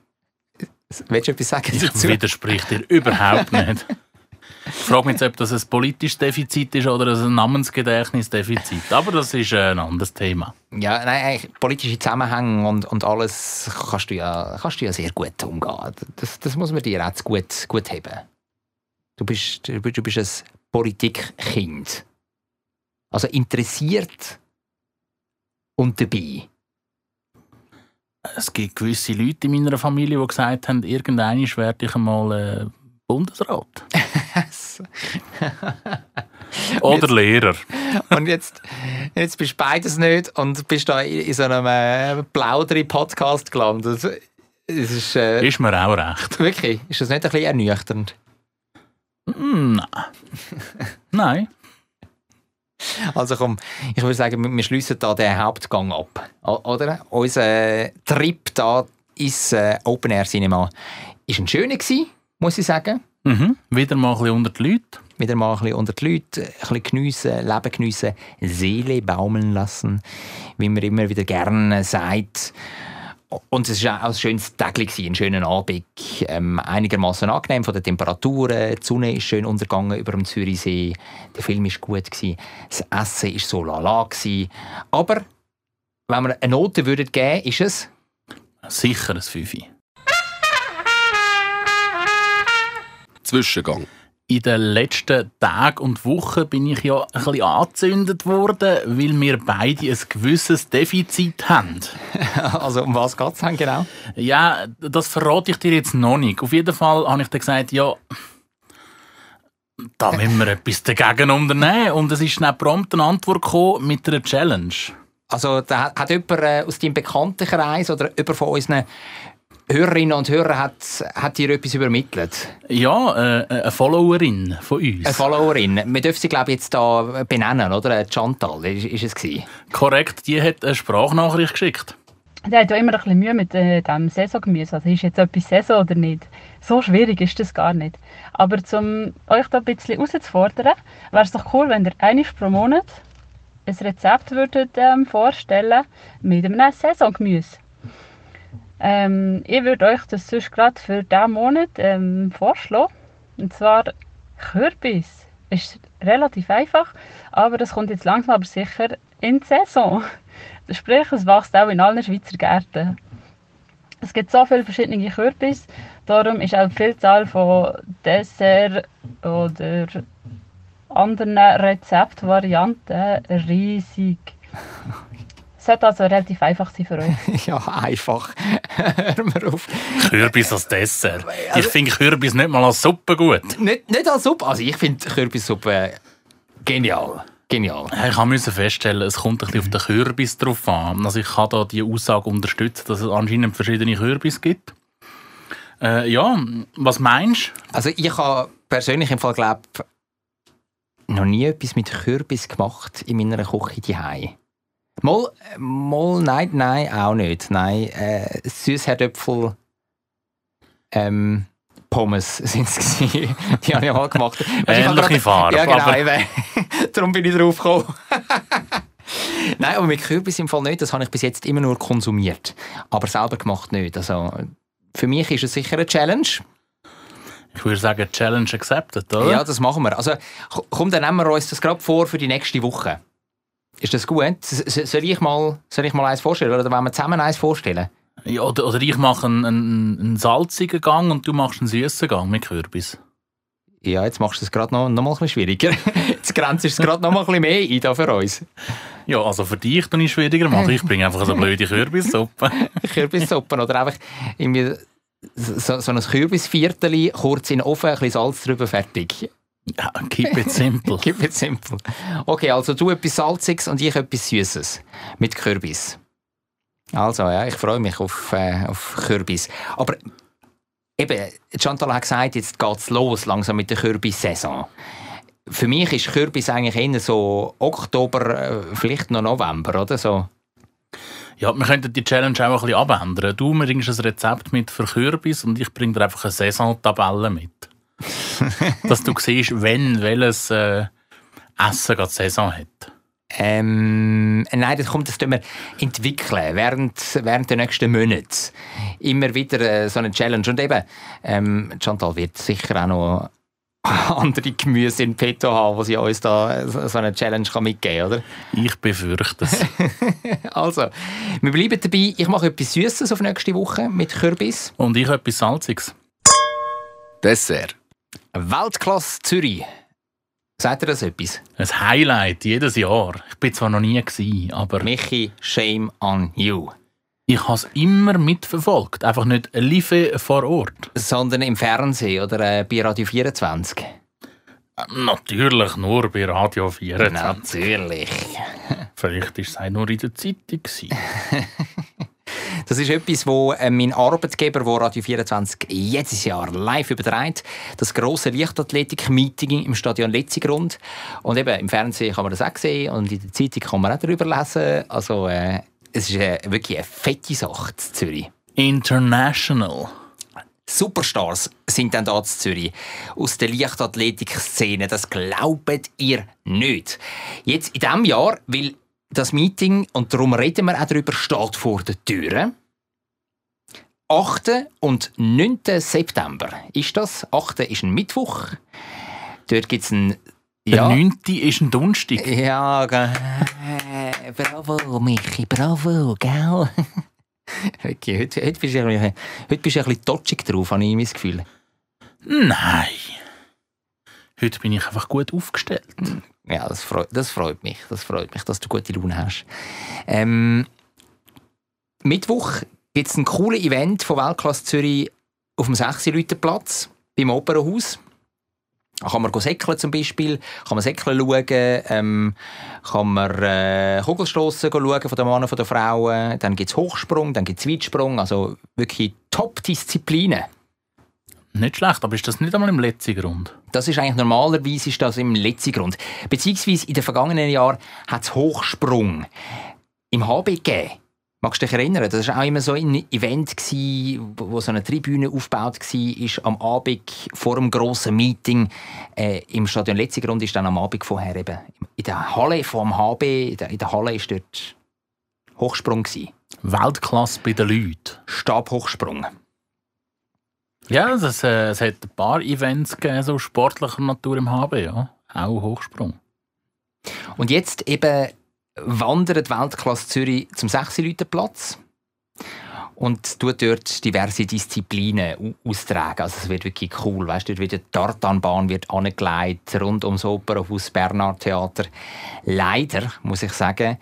Willst du etwas sagen dazu? Ich widerspreche dir überhaupt nicht. Ich frage mich jetzt, ob das ein politisches Defizit ist oder ein Namensgedächtnisdefizit. Aber das ist ein anderes Thema. Ja, nein, politische Zusammenhänge und, und alles kannst du, ja, kannst du ja sehr gut umgehen. Das, das muss man dir auch gut, gut haben. Du bist, du bist ein Politikkind. Also interessiert und dabei. Es gibt gewisse Leute in meiner Familie, die gesagt haben, irgendwann werde ich einmal äh, Bundesrat. Oder Lehrer. und jetzt, jetzt bist du beides nicht und bist da in so einem äh, Plauderi-Podcast gelandet. Es ist, äh, ist mir auch recht. Wirklich? Ist das nicht ein bisschen ernüchternd? Nein. Nein. Also komm, ich würde sagen, wir schließen da den Hauptgang ab. Oder? Unser Trip da ins äh, Open Air Cinema war ein schöner, muss ich sagen. Mhm. Wieder mal ein bisschen unter die Leute. Wieder mal ein bisschen unter die Leute, ein bisschen geniessen, Leben geniessen, Seele baumeln lassen, wie man immer wieder gerne sagt. Und es war auch ein schönes Tag, ein schöner Abend. Ähm, einigermaßen angenehm von den Temperaturen. Die Sonne ist schön untergegangen über dem Zürichsee. Der Film war gut. Gewesen. Das Essen war so lala. Gewesen. Aber wenn wir eine Note würden geben ist es? Sicher ein Fünfi. Zwischengang in den letzten Tagen und Wochen bin ich ja ein bisschen angezündet worden, weil wir beide ein gewisses Defizit haben. also um was geht es dann genau? Ja, das verrate ich dir jetzt noch nicht. Auf jeden Fall habe ich dann gesagt, ja, da müssen wir etwas dagegen unternehmen. Und es ist dann prompt eine Antwort gekommen mit einer Challenge. Also da hat jemand äh, aus deinem Bekanntenkreis oder jemand von unseren Hörerinnen und Hörer hat, hat dir etwas übermittelt? Ja, äh, eine Followerin von uns. Eine Followerin. Wir dürfen sie, glaube ich, jetzt hier benennen, oder? Chantal, ist, ist es gewesen? Korrekt, die hat eine Sprachnachricht geschickt. Der hat ja immer ein bisschen Mühe mit äh, dem Saisongemüse. Also ist jetzt etwas Saison oder nicht? So schwierig ist das gar nicht. Aber um euch da ein bisschen herauszufordern, wäre es doch cool, wenn ihr einmal pro Monat ein Rezept würdet, ähm, vorstellen mit einem Saisongemüse. Ähm, ich würde euch das sonst gerade für diesen Monat ähm, vorschlagen. Und zwar Kürbis. Ist relativ einfach, aber das kommt jetzt langsam aber sicher in die Saison. Sprich, es wächst auch in allen Schweizer Gärten. Es gibt so viele verschiedene Kürbis, darum ist auch die Vielzahl von Dessert oder anderen Rezeptvarianten riesig sollte also relativ einfach sein für euch. ja, einfach. Hören wir auf. Kürbis als Dessert. Also, ich finde Kürbis nicht mal als Suppe gut. Nicht, nicht als Suppe. Also ich finde Kürbissuppe genial. Genial. Ich musste feststellen, es kommt ein bisschen auf den Kürbis drauf an. Also ich kann da die Aussage unterstützen, dass es anscheinend verschiedene Kürbis gibt. Äh, ja, was meinst du? Also ich habe persönlich im Fall glaube noch nie etwas mit Kürbis gemacht in meiner Küche daheim. Mal, mal, nein, nein, auch nicht. Nein, äh, Süßherdöpfel ähm, Pommes sind es Die habe ich mal gemacht. Ähnliche Farbe. Ja, genau. Aber... Darum bin ich drauf gekommen. Nein, aber mit Kürbis im Fall nicht. Das habe ich bis jetzt immer nur konsumiert. Aber selber gemacht nicht. Also, für mich ist es sicher eine Challenge. Ich würde sagen, Challenge accepted, oder? Ja, das machen wir. Also, komm, dann nehmen wir uns das gerade vor für die nächste Woche. Ist das gut? Soll ich mal, soll ich mal eins vorstellen? Oder wollen wir zusammen eins vorstellen? Ja, oder, oder ich mache einen, einen, einen salzigen Gang und du machst einen süßen Gang mit Kürbis. Ja, jetzt machst du es gerade noch, noch mal ein bisschen schwieriger. Jetzt grenzt es gerade noch mal ein bisschen mehr ein da für uns. Ja, also für dich tue ich schwieriger machen. Ich bringe einfach so blöde Kürbissuppe. Kürbissuppe oder einfach irgendwie so, so ein Kürbisviertel, kurz in den Ofen, ein bisschen Salz drüber, fertig. Ja, keep it simple. keep it simple. Okay, also du etwas Salziges und ich etwas Süßes. Mit Kürbis. Also, ja, ich freue mich auf, äh, auf Kürbis. Aber eben, Chantal hat gesagt, jetzt geht es los langsam mit der Kürbissaison. Für mich ist Kürbis eigentlich eher so Oktober, äh, vielleicht noch November, oder so? Ja, wir könnten die Challenge auch ein bisschen abändern. Du bringst ein Rezept mit für Kürbis und ich bringe dir einfach eine Saisontabelle mit. Dass du siehst, wenn welches äh, Essen gerade Saison hat. Ähm, nein, das kommt, das wir entwickeln während, während der nächsten Monate. Immer wieder äh, so eine Challenge. Und eben, ähm, Chantal wird sicher auch noch andere Gemüse in petto haben, die sie uns da so eine Challenge kann mitgeben kann, oder? Ich befürchte es. also, wir bleiben dabei. Ich mache etwas Süßes auf nächste Woche mit Kürbis. Und ich etwas Salziges. Dessert. Weltklasse Zürich. Sagt ihr das etwas? Ein Highlight jedes Jahr. Ich bin zwar noch nie gewesen, aber... Michi, shame on you. Ich habe es immer mitverfolgt. Einfach nicht live vor Ort. Sondern im Fernsehen oder äh, bei Radio 24? Natürlich nur bei Radio 24. Natürlich. Vielleicht war es auch nur in der Zeitung. Das ist etwas, wo äh, mein Arbeitgeber, wo Radio 24 jedes Jahr live überträgt, das große Leichtathletik-Meeting im Stadion Letzigrund. Und eben im Fernsehen kann man das auch sehen und in der Zeitung kann man auch darüber lesen. Also äh, es ist äh, wirklich eine fette Sache in Zürich. International. Superstars sind dann da in Zürich. Aus der Leichtathletik-Szene. Das glaubt ihr nicht. Jetzt in diesem Jahr, weil das Meeting, und darum reden wir auch darüber, steht vor der Tür. 8. und 9. September ist das. 8. ist ein Mittwoch. Dort gibt es einen. Ja. Der 9. ist ein Donnerstag. Ja, äh, bravo, Michi, bravo, gell? okay, heute, heute, bist du ein bisschen, heute bist du ein bisschen totschig drauf, habe ich mein Gefühl. Nein. Heute bin ich einfach gut aufgestellt. Ja, das freut, das freut mich. Das freut mich, dass du gute Laune hast. Ähm, Mittwoch gibt es ein cooles Event von Weltklasse Zürich auf dem 6 Platz beim Opernhaus. Da kann man säckeln zum Beispiel, kann man säckeln schauen, ähm, kann man äh, Kugelstossen schauen von den Männern und den Frauen, dann gibt es Hochsprung, dann gibt es Weitsprung, also wirklich Top-Disziplinen. Nicht schlecht, aber ist das nicht einmal im letzten Grund? Das ist eigentlich normalerweise ist das im letzten Grund. Beziehungsweise in den vergangenen Jahren hat es Hochsprung im HB gegeben. Magst du dich erinnern? Das war auch immer so ein Event, wo so eine Tribüne aufgebaut war, am Abend vor dem grossen Meeting äh, im Stadion Letzigrund ist dann am Abend vorher eben in der Halle vom HB, in der, in der Halle ist dort Hochsprung gewesen. Weltklasse bei den Leuten. Stabhochsprung. Ja, es, äh, es hat ein paar Events gegeben, so sportlicher Natur im HB, ja. Auch Hochsprung. Und jetzt eben wandert Weltklasse Zürich zum 6 Platz und tut dort diverse Disziplinen austragen. Also es wird wirklich cool. Weißt du, dort wird die Tartanbahn wird angelegt, rund ums Opernhaus Bernhard Theater. Leider, muss ich sagen,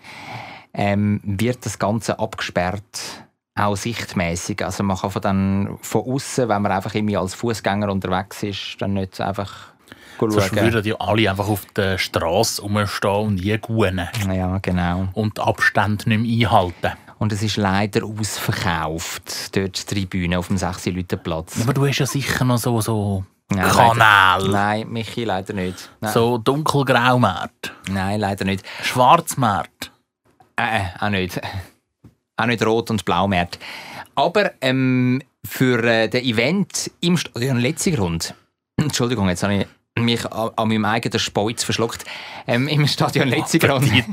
ähm, wird das Ganze abgesperrt auch sichtmäßig. Also man kann von, dann, von außen, wenn man einfach irgendwie als Fußgänger unterwegs ist, dann nicht einfach Sonst würden die alle einfach auf der Straße rumstehen und jeguen. Ja, genau. Und die Abstände nicht mehr einhalten. Und es ist leider ausverkauft, dort die Tribüne auf dem 6 Leute Platz. Aber du hast ja sicher noch so, so Nein, Kanal. Leider, nein, Michi, leider nicht. Nein. So dunkelgraumärt. Nein, leider nicht. Schwarzmärt. Äh, auch nicht. Auch nicht rot und blaumärt. Aber ähm, für äh, das Event im Stadion Letzigrund, Entschuldigung, jetzt habe ich mich an, an meinem eigenen Speuz verschluckt, ähm, im Stadion Letzigrund.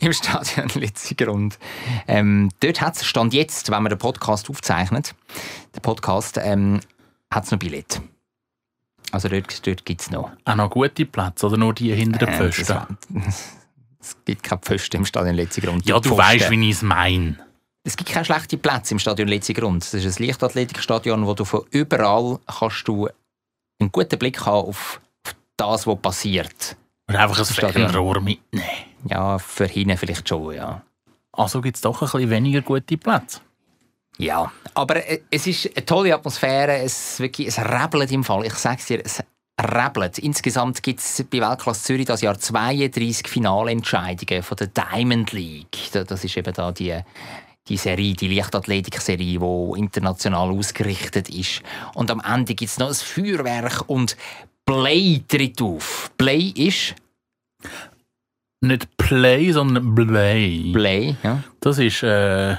Im Stadion Letzigrund. Ähm, dort hat es Stand jetzt, wenn man den Podcast aufzeichnet, der Podcast, ähm, hat es noch Billett. Also dort, dort gibt es noch. Auch noch gute Plätze oder nur die hinter den Äh, Pfosten? Es gibt keine Pfosten im Stadion Letzigrund. ja, du Pfosten. weißt, wie ich es meine. Es gibt keine schlechten Plätze im Stadion Letzigrund. Das ist ein Leichtathletikstadion, wo du von überall kannst du einen guten Blick haben auf, auf das, was passiert. Oder einfach ein Stadion. Fernrohr mitnehmen. Ja, für hinten vielleicht schon, ja. Also gibt es doch ein bisschen weniger gute Plätze. Ja, aber äh, es ist eine tolle Atmosphäre. Es, wirklich, es rebelt im Fall. Ich sage es dir, es rebelt. Insgesamt gibt es bei Weltklasse Zürich das Jahr 32 Finalentscheidungen von der Diamond League. Da- Das ist eben da die, die Serie, die Leichtathletik-Serie, die international ausgerichtet ist. Und am Ende gibt es noch ein Feuerwerk und Play tritt auf. Play ist Nicht Play, sondern Blay. Play, ja. Das ist äh,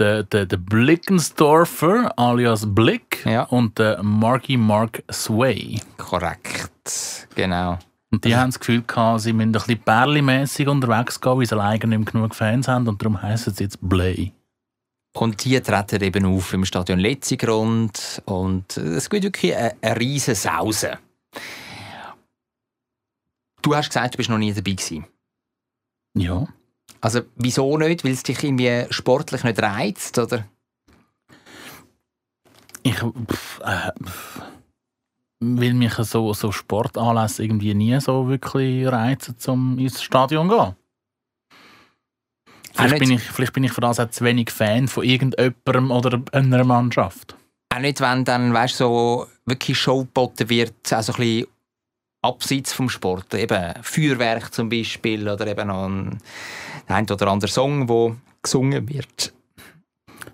der, der, der Blickensdorfer alias Blick Ja. und der Marky Mark Sway. korrekt. Genau. Und die haben das Gefühl gehabt, sie müssen ein bisschen Bärli-mässig unterwegs gehen, weil sie alleine nicht genug Fans haben und darum heissen sie jetzt Blay. Und die treten eben auf im Stadion Letzigrund und es gibt wirklich eine, eine riesen Sause. Du hast gesagt, du bist noch nie dabei gewesen. Ja. Also wieso nicht? Weil es dich irgendwie sportlich nicht reizt, oder? Ich pff, äh, pff, will mich so, so Sportanlässe irgendwie nie so wirklich reizen, um ins Stadion zu gehen. Vielleicht bin, ich, vielleicht bin ich für das auch zu wenig Fan von irgendjemandem oder einer Mannschaft. Auch nicht, wenn dann, weißt so wirklich Show geboten wird, also ein bisschen abseits vom Sport. Eben Feuerwerk zum Beispiel oder eben noch ein, ein oder andere Song, wo gesungen wird.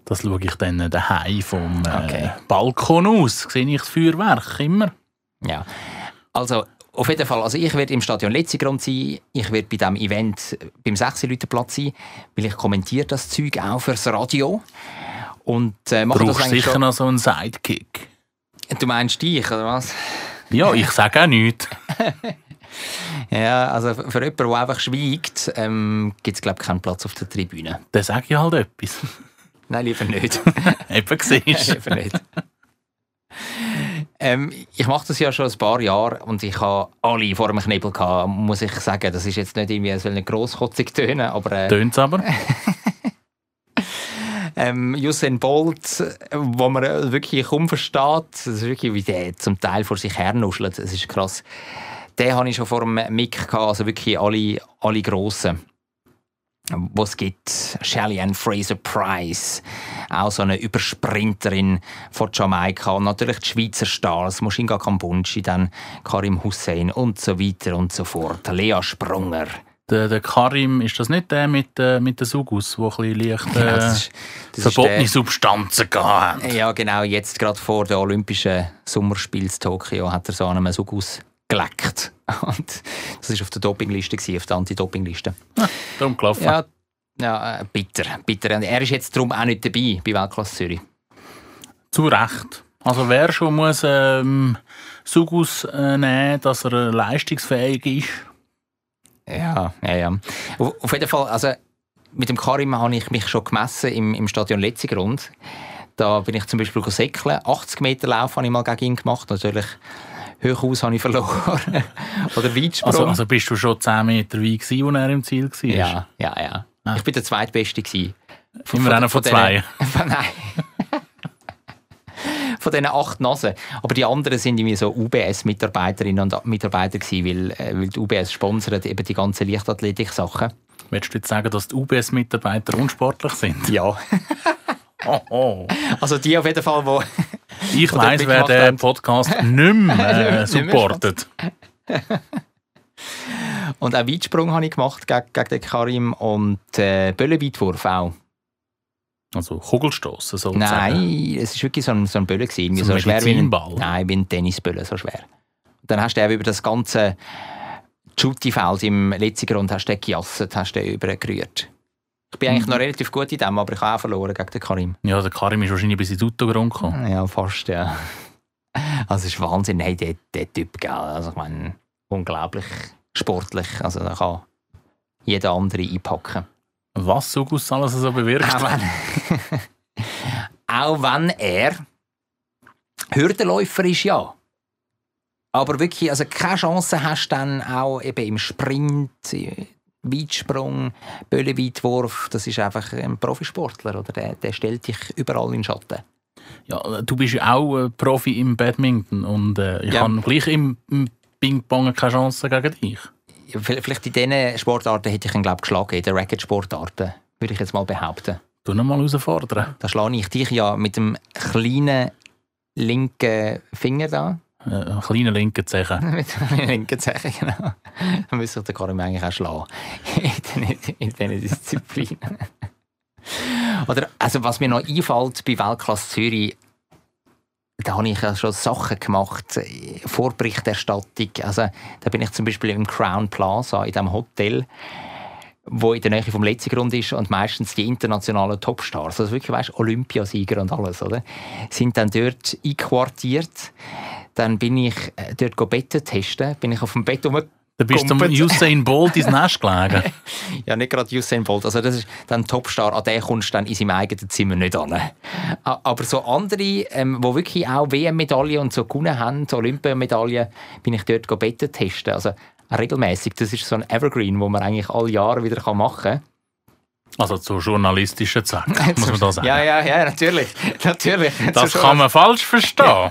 Das schaue ich dann daheim vom äh, Okay. Balkon aus. Sehe ich das Feuerwerk immer. Ja, also auf jeden Fall, also ich werde im Stadion Letzigrund sein, ich werde bei diesem Event beim 6 Leute Platz sein, weil ich kommentiere das Zeug auch fürs Radio und äh, mache das brauchst eigentlich sicher schon. noch so einen Sidekick. Du meinst dich, oder was? Ja, ich sage auch nichts. Ja, also für jemanden, der einfach schweigt, ähm, gibt es glaube ich keinen Platz auf der Tribüne. Dann sage ich halt etwas. Nein, lieber nicht. Eben siehst lieber nicht. Ähm, ich mache das ja schon ein paar Jahre und ich habe alle vor dem Knebel gehabt, muss ich sagen. Das ist jetzt nicht irgendwie, es soll nicht grosskotzig tönen, aber äh, Tönt's aber. Ähm, Usain Bolt, wo man äh, wirklich kaum versteht, das ist wirklich, wie der zum Teil vor sich her nuschelt, das ist krass. Den habe ich schon vor dem Mick gehabt, also wirklich alle, alle Grossen. Was gibt, Shelly Ann Fraser Price, auch so eine Übersprinterin von Jamaika und natürlich die Schweizer Stars, Mushinga Kambunchi, dann Karim Hussein und so weiter und so fort. Lea Sprunger. Der, der Karim, ist das nicht der mit, äh, mit der Sugus, der ein bisschen leicht äh, Ja, das ist- das verbotene Substanzen gehabt hat? Ja, genau. Jetzt gerade vor den Olympischen Sommerspielen in Tokio hat er so an einem Sugus geleckt. Und das war auf der Dopingliste, auf der Anti-Dopingliste. Darum gelaufen. Ja, ja äh, bitter, bitter. Und er ist jetzt darum auch nicht dabei bei Weltklasse Zürich. Zu Recht. Also wer schon muss ähm, Sugus äh, nehmen, dass er äh, leistungsfähig ist. Ja, ja, ja. Auf, jeden Fall, also mit dem Karim habe ich mich schon gemessen im, im Stadion Letzigrund. Da bin ich zum Beispiel säckeln. 80 Meter Lauf habe ich mal gegen ihn gemacht. Natürlich Hochaus habe ich verloren. Oder Weitsprung. Also, also bist du schon 10 Meter weit gewesen, als er im Ziel war? Ja, ja, ja. Ich bin der Zweitbeste. Gewesen. Immer einer von zwei. Von, nein. Von diesen acht Nasen. Aber die anderen sind irgendwie so UBS-Mitarbeiterinnen und Mitarbeiter gewesen, weil, äh, weil die UBS sponsert eben die ganzen Leichtathletik-Sachen. Willst du jetzt sagen, dass die UBS-Mitarbeiter unsportlich sind? Ja. Oh, oh. Also die auf jeden Fall, wo... Ich weiss, wer den. Podcast nicht mehr äh, supportet. Und auch Weitsprung habe ich gemacht gegen, gegen den Karim und äh, Böllenweitwurf auch. Also Kugelstoßen sozusagen. Nein, es war wirklich so ein, so ein Böller. Gewesen, So so ein schwer wie ein, nein, wie ein Tennisböller, so schwer. Und dann hast du eben über das ganze Shooty-Feld im Letzigrund hast du gejasset, hast du übergerührt. Ich bin eigentlich Mhm. noch relativ gut in dem, aber ich habe auch verloren gegen den Karim. Ja, der Karim ist wahrscheinlich bis ins Autogrund gekommen. Ja, fast, ja. Also es ist Wahnsinn, hey, der, der Typ, gell? Also ich meine, unglaublich sportlich. Also da kann jeder andere einpacken. Was Sugus alles so bewirkt. Auch wenn, auch wenn er Hürdenläufer ist, ja. Aber wirklich, also keine Chance hast du dann auch eben im Sprint, äh, Weitsprung, Böllenweitwurf. Das ist einfach ein Profisportler, oder? Der, der stellt dich überall in den Schatten. Ja, du bist ja auch äh, Profi im Badminton und äh, ich Ja. habe gleich im, im Ping-Pong keine Chance gegen dich. Vielleicht in diesen Sportarten hätte ich ihn, glaube ich, geschlagen, in den Racket-Sportarten, würde ich jetzt mal behaupten. Du noch mal herausfordern. Da schlage ich dich ja mit dem kleinen linken Finger da. Einen kleinen linken Zeichen. mit dem linken Zeichen, genau. Dann müsste ich den Karim eigentlich auch schlagen. in diesen- in diesen Disziplinen. Oder, also was mir noch einfällt bei Weltklasse Zürich, da habe ich ja schon Sachen gemacht, äh, Vorberichterstattung. Also, da bin ich zum Beispiel im Crown Plaza, in diesem Hotel, wo in der Nähe vom Letzigrund ist und meistens die internationalen Topstars, also wirklich, weißt, Olympiasieger und alles, oder? Sind dann dort einquartiert. Dann bin ich äh, dort Betten testen, bin ich auf dem Bett. Da bist du. Usain Bolt ins Nest gelegen. Ja, nicht gerade Usain Bolt. Also das ist dann Topstar, an den kommst du dann in seinem eigenen Zimmer nicht an. Aber so andere, ähm, die wirklich auch WM-Medaillen und so gewonnen haben, Olympiamedaillen, bin ich dort Betten testen. Also regelmäßig. Das ist so ein Evergreen, wo man eigentlich alle Jahre wieder machen kann. Also zu journalistischen Zwecken, muss man da sagen. Ja, ja, ja, natürlich. natürlich. Das kann man falsch verstehen.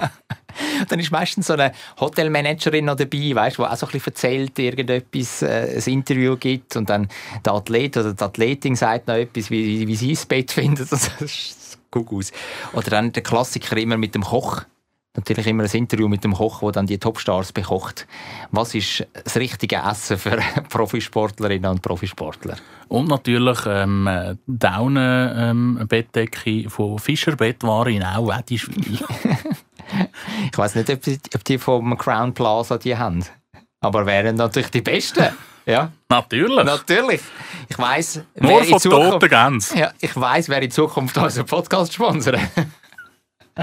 Dann ist meistens so eine Hotelmanagerin noch dabei, weißt, die auch so ein bisschen erzählt, irgendetwas, äh, ein Interview gibt und dann der Athlet oder die Athletin sagt noch etwas, wie, wie sie das Bett findet. Das ist gut aus. Oder dann der Klassiker immer mit dem Koch. Natürlich immer ein Interview mit dem Koch, der dann die Topstars bekocht. Was ist das richtige Essen für Profisportlerinnen und Profisportler? Und natürlich ähm, äh, Daunenbettdecke von Fischer Bettware in Au-Wettischwil. Ich weiß nicht, ob die, ob die vom Crown Plaza die haben. Aber wären natürlich die Besten. Ja, Natürlich. natürlich. Ich weiß, Nur von toten Gänsen. Ja, ich weiß, wer in Zukunft unseren Podcast sponsert.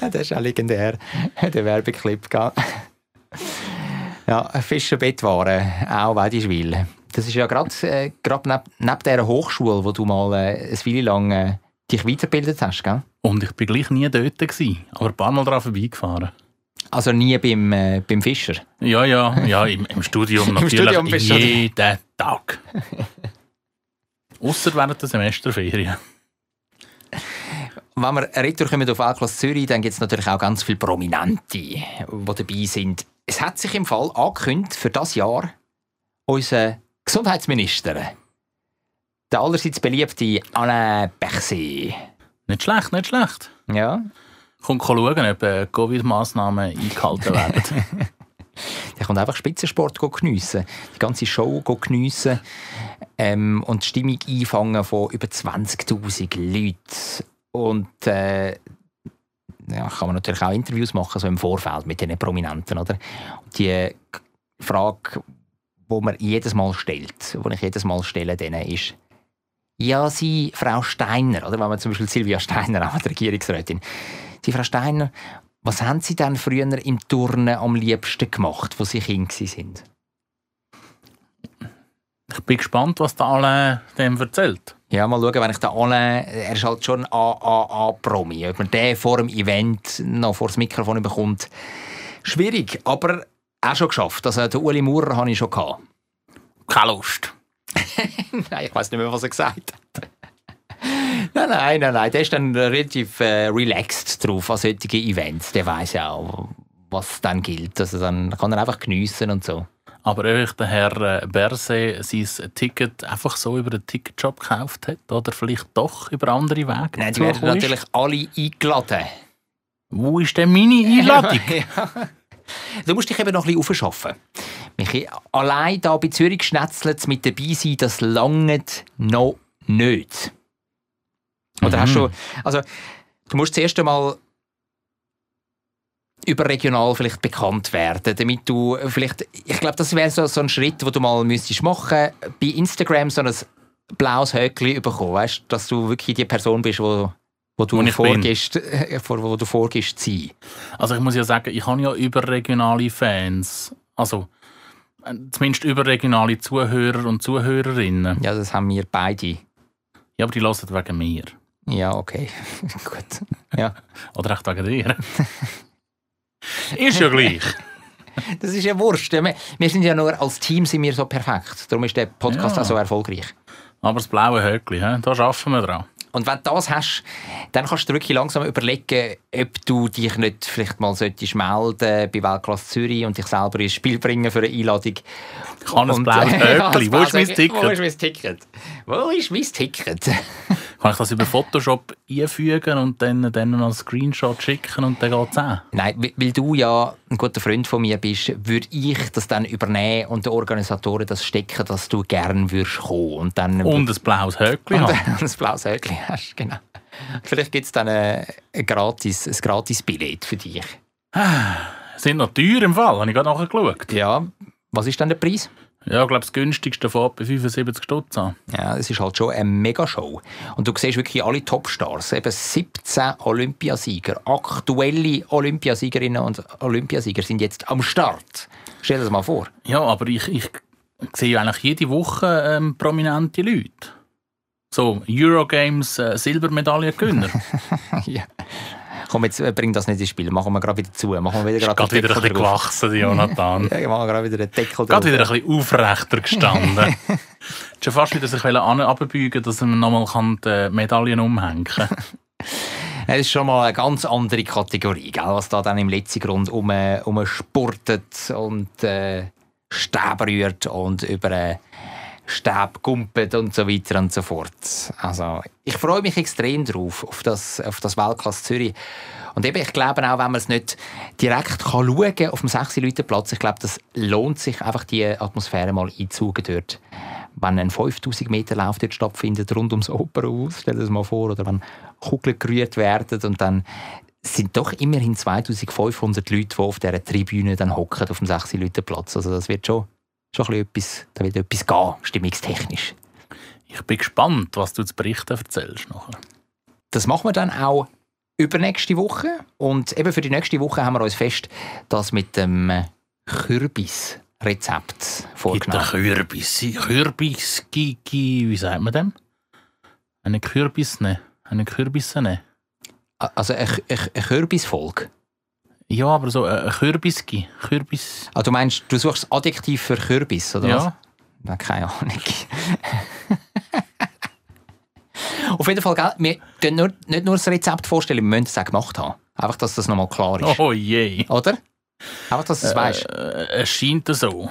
das ist auch legendär, der Werbeclip. Ja, Fischerbettwaren, auch Wedischwil. Das ist ja gerade äh, grad neb, neben dieser Hochschule, wo du mal äh, eine Weile lang äh, dich weitergebildet hast, gell? Und ich bin gleich nie dort, gewesen, aber ein paar Mal daran vorbeigefahren. Also nie beim, äh, beim Fischer. Ja, ja, ja, im, im Studium Im natürlich Studium bist du- jeden Tag. Ausser während der Semesterferien. Wenn wir retour kommen auf Weltklasse Zürich, dann gibt es natürlich auch ganz viele Prominente, die dabei sind. Es hat sich im Fall angekündigt für das Jahr unser Gesundheitsminister, der allerseits beliebte Alain Berset. Nicht schlecht, nicht schlecht. Ja, Kommt schauen, ob äh, Covid-Massnahmen eingehalten werden. der kommt einfach Spitzensport geniessen, die ganze Show geniessen ähm, und die Stimmung einfangen von über 20'000 Leuten. Und äh, ja, kann man natürlich auch Interviews machen, so im Vorfeld mit den Prominenten, oder? Und die Frage, die man jedes Mal stellt, die ich jedes Mal stelle, denen ist, ja, Sie, Frau Steiner, oder? Wenn man zum Beispiel Silvia Steiner, auch die Regierungsrätin, Sie, Frau Steiner, was haben Sie denn früher im Turnen am liebsten gemacht, wo Sie Kind sind? ich bin gespannt, was der Alain dem erzählt. Ja, mal schauen, wenn ich den Alain, er ist halt schon ein AAA-Promi, ob man den vor dem Event noch vor das Mikrofon bekommt, schwierig, aber auch schon geschafft. Also den Uli Maurer hatte ich schon. Gehabt. Keine Lust. nein, ich weiß nicht mehr, was er gesagt hat. nein, nein, nein, nein, der ist dann relativ äh, relaxed drauf an solche Events. Der weiß ja auch, was dann gilt. Also dann kann er einfach geniessen und so. Aber ob der Herr äh, Berset sein Ticket einfach so über den Ticketshop gekauft hat oder vielleicht doch über andere Wege Nein, die werden natürlich alle eingeladen. Wo ist denn meine Einladung? ja. Du musst dich eben noch ein bisschen aufschaffen. Michi, allein da bei Zürich schnetzelt mit dabei sein, das langt noch nicht. Oder hast Mhm. du, also, du musst zuerst einmal überregional vielleicht bekannt werden, damit du vielleicht, ich glaube, das wäre so, so ein Schritt, wo du mal müsstest machen, bei Instagram so ein blaues Höckchen bekommen, weißt, dass du wirklich die Person bist, wo, wo du Wo vorgibst, äh, wo du vorgibst zu sein. Also ich muss ja sagen, ich habe ja überregionale Fans. Also äh, zumindest überregionale Zuhörer und Zuhörerinnen. Ja, das haben wir beide. Ja, aber die hören wegen mir. Ja, okay. Gut. Ja. Oder echt wegen dir. ist ja gleich. Das ist ja wurscht. Wir, sind ja nur als Team sind wir so perfekt. Darum ist der Podcast Ja. auch so erfolgreich. Aber das blaue Höckli, da arbeiten wir dran. Und wenn du das hast, dann kannst du wirklich langsam überlegen, ob du dich nicht vielleicht mal solltest melden bei Weltklasse Zürich und dich selber ins Spiel bringen für eine Einladung. Ich habe ein Und- blaues Ja, Höckli. Wo ist mein Ticket? Wo ist mein Ticket? Wo ist mein Ticket? Kann ich das über Photoshop einfügen und dann, dann noch einen Screenshot schicken und dann geht es auch? Nein, weil- du ja ein guter Freund von mir bist, würde ich das dann übernehmen und den Organisatoren das stecken, dass du gerne würdest kommen. Und dann Und ein blaues Höckli und haben. ein blaues Höckli hast, genau. Vielleicht gibt es dann ein, ein, gratis, ein gratis Billett für dich. Sind noch teuer im Fall, habe ich gerade nachgeschaut. Ja, was ist denn der Preis? Ja, ich glaube, das günstigste fängt bei 75 Stutz an. Ja, es ist halt schon eine Megashow. Und du siehst wirklich alle Topstars, eben 17 Olympiasieger, aktuelle Olympiasiegerinnen und Olympiasieger sind jetzt am Start. Stell dir das mal vor. Ja, aber ich, ich sehe eigentlich jede Woche ähm, prominente Leute. So, Eurogames äh, Silbermedaillengewinner. ja. Komm, jetzt äh, bring das nicht ins Spiel. Machen wir gerade wieder zu. Machen wir wieder gerade gerade wieder ein bisschen gewachsen, Jonathan. ja, machen wir gerade wieder den Deckel Gerade wieder ein bisschen aufrechter gestanden. schon fast wieder sich runterbeugen, dass man nochmal die Medaillen umhängen kann. Das ist schon mal eine ganz andere Kategorie, gell? was da dann im letzten Grund um, um spurtet und äh, Stäbe rührt und über äh, Stäbe gumpet und so weiter und so fort. Also, ich freue mich extrem drauf, auf das, auf das Weltklasse Zürich. Und eben, ich glaube auch, wenn man es nicht direkt kann schauen kann auf dem 6-Leute-Platz, ich glaube, das lohnt sich einfach, die Atmosphäre mal einzugen dort. Wenn ein 5000 Meter Lauf dort stattfindet, rund ums Opernhaus, stell dir das mal vor, oder wenn Kugeln gerührt werden und dann sind doch immerhin 2500 Leute, die auf dieser Tribüne dann hocken, auf dem 6-Leute-Platz. Also das wird schon, schon ein bisschen etwas, da wird etwas gehen, stimmungstechnisch. Ich bin gespannt, was du zu berichten erzählst nachher. Das machen wir dann auch übernächste Woche. Und eben für die nächste Woche haben wir uns fest das mit dem Kürbis-Rezept Mit der vorgenommen. Kürbis. Kürbis, Gigi, wie sagt man dem? Eine Kürbis, ne? Eine Kürbisse, ne? Also eine, eine, eine Kürbisfolge. Ja, aber so ein Kürbiski. Kürbis. Ah, du meinst, du suchst das Adjektiv für Kürbis, oder was? Ja. Na, keine Ahnung. Auf jeden Fall, gell, wir können nur, nicht nur das Rezept vorstellen, wir müssen es auch gemacht haben. Einfach, dass das nochmal klar ist. Oh je. Oder? Einfach, dass du es weißt. Äh, es scheint so.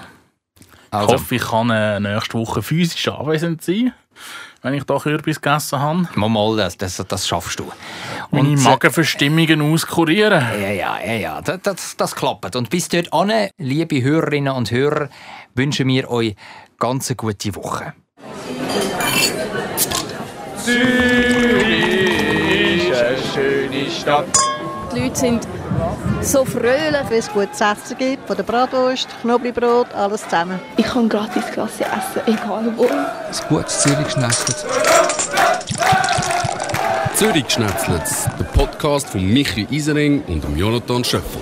Ich Also, hoffe, ich kann äh, nächste Woche physisch anwesend sein, wenn ich da Kürbis gegessen habe. mal, mal das, das, das schaffst du. Meine Und, äh, Magenverstimmungen auskurieren. Ja, ja, ja, ja. Das, das, das klappt. Und bis dort an, liebe Hörerinnen und Hörer, wünschen wir euch ganz eine gute Woche. Zürich ist eine schöne Stadt. Die Leute sind so fröhlich. Wenn es gutes Essen gibt, von der Bratwurst, Knoblauchbrot, alles zusammen. Ich kann gratis Klasse essen, egal wo. Ein gutes Zürich schnetzelt. Zürich Schnetzlitz, der Podcast von Michi Isering und dem Jonathan Schöffel.